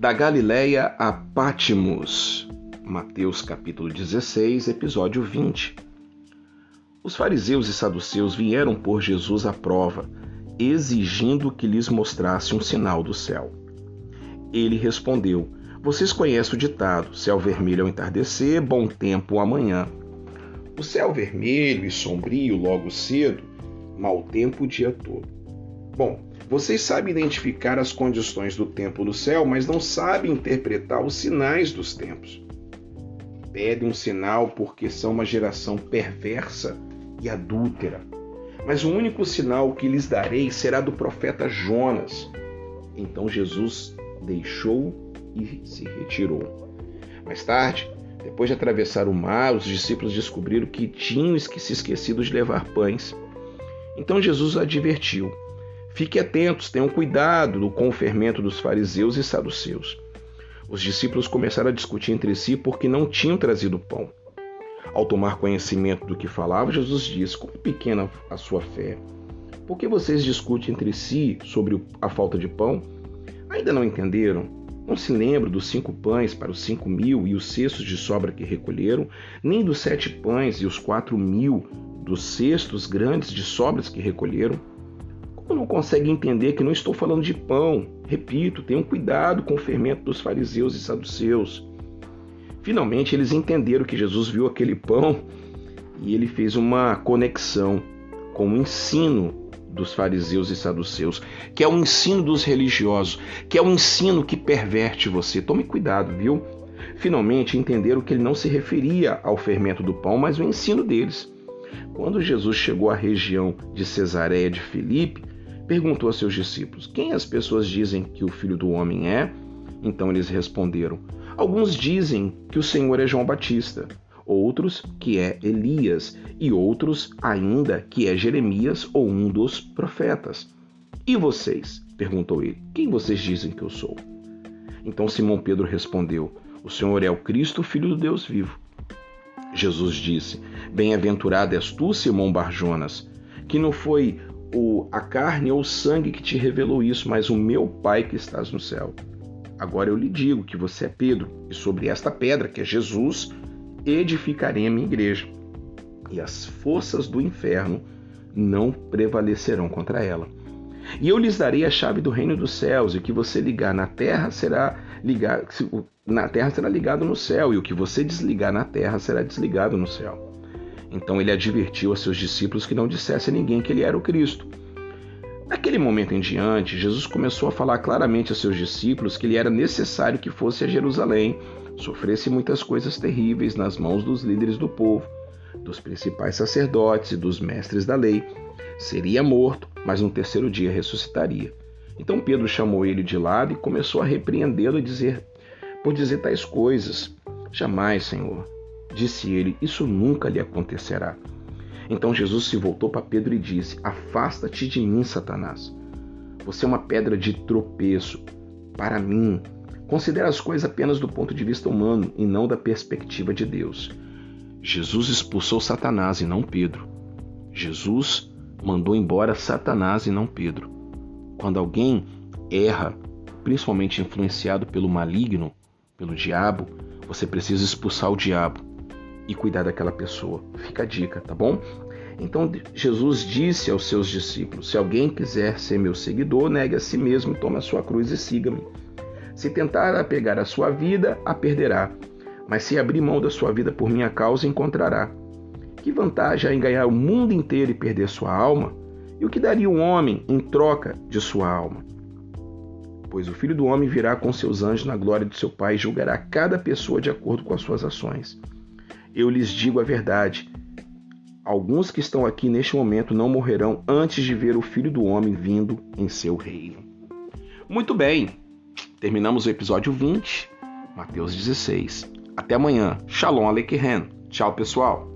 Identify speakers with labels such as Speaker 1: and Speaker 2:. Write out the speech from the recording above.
Speaker 1: Da Galileia a Pátimos. Mateus capítulo 16, episódio 20. Os fariseus e saduceus vieram por Jesus à prova, exigindo que lhes mostrasse um sinal do céu. Ele respondeu: Vocês conhecem o ditado: céu vermelho ao entardecer, bom tempo amanhã. O céu vermelho e sombrio logo cedo, mau tempo o dia todo. Bom, vocês sabem identificar as condições do tempo no céu, mas não sabem interpretar os sinais dos tempos. Pedem um sinal porque são uma geração perversa e adúltera. Mas o único sinal que lhes darei será do profeta Jonas. Então Jesus deixou e se retirou. Mais tarde, depois de atravessar o mar, os discípulos descobriram que tinham se esquecido de levar pães. Então Jesus advertiu: Fiquem atentos, tenham cuidado com o fermento dos fariseus e saduceus. Os discípulos começaram a discutir entre si porque não tinham trazido pão. Ao tomar conhecimento do que falava, Jesus disse: Como pequena a sua fé. Por que vocês discutem entre si sobre a falta de pão? Ainda não entenderam? Não se lembram dos cinco pães para os cinco mil e os cestos de sobra que recolheram, nem dos sete pães e os quatro mil dos cestos grandes de sobras que recolheram? Não consegue entender que não estou falando de pão. Repito, tenham cuidado com o fermento dos fariseus e saduceus. Finalmente, eles entenderam que Jesus viu aquele pão e ele fez uma conexão com o ensino dos fariseus e saduceus, que é o ensino dos religiosos, que é o ensino que perverte você. Tome cuidado, viu? Finalmente entenderam que ele não se referia ao fermento do pão, mas ao ensino deles. Quando Jesus chegou à região de Cesareia de Filipe, perguntou a seus discípulos: Quem as pessoas dizem que o filho do homem é? Então eles responderam: Alguns dizem que o Senhor é João Batista, outros que é Elias, e outros ainda que é Jeremias ou um dos profetas. E vocês? perguntou ele: Quem vocês dizem que eu sou? Então Simão Pedro respondeu: O Senhor é o Cristo, filho do Deus vivo. Jesus disse: Bem-aventurado és tu, Simão Barjonas, que não foi a carne ou o sangue que te revelou isso, mas o meu Pai que estás no céu. Agora eu lhe digo que você é Pedro, e sobre esta pedra, que é Jesus, edificarei a minha igreja, e as forças do inferno não prevalecerão contra ela. E eu lhes darei a chave do reino dos céus, e o que você ligar na terra será ligado na terra será ligado no céu, e o que você desligar na terra será desligado no céu. Então ele advertiu a seus discípulos que não dissesse a ninguém que ele era o Cristo. Daquele momento em diante, Jesus começou a falar claramente a seus discípulos que ele era necessário que fosse a Jerusalém, sofresse muitas coisas terríveis nas mãos dos líderes do povo, dos principais sacerdotes e dos mestres da lei. Seria morto, mas no terceiro dia ressuscitaria. Então Pedro chamou ele de lado e começou a repreendê-lo e dizer por dizer tais coisas. Jamais, Senhor, Disse ele: Isso nunca lhe acontecerá. Então Jesus se voltou para Pedro e disse: Afasta-te de mim, Satanás. Você é uma pedra de tropeço para mim. Considera as coisas apenas do ponto de vista humano e não da perspectiva de Deus. Jesus expulsou Satanás e não Pedro. Jesus mandou embora Satanás e não Pedro. Quando alguém erra, principalmente influenciado pelo maligno, pelo diabo, você precisa expulsar o diabo e cuidar daquela pessoa. Fica a dica, tá bom? Então Jesus disse aos seus discípulos: Se alguém quiser ser meu seguidor, negue a si mesmo, tome a sua cruz e siga-me. Se tentar apegar a sua vida, a perderá. Mas se abrir mão da sua vida por minha causa, encontrará. Que vantagem há em ganhar o mundo inteiro e perder sua alma? E o que daria um homem em troca de sua alma? Pois o filho do homem virá com seus anjos na glória de seu Pai e julgará cada pessoa de acordo com as suas ações eu lhes digo a verdade. Alguns que estão aqui neste momento não morrerão antes de ver o Filho do Homem vindo em seu reino. Muito bem, terminamos o episódio 20, Mateus 16. Até amanhã. Shalom Aleichem. Tchau, pessoal.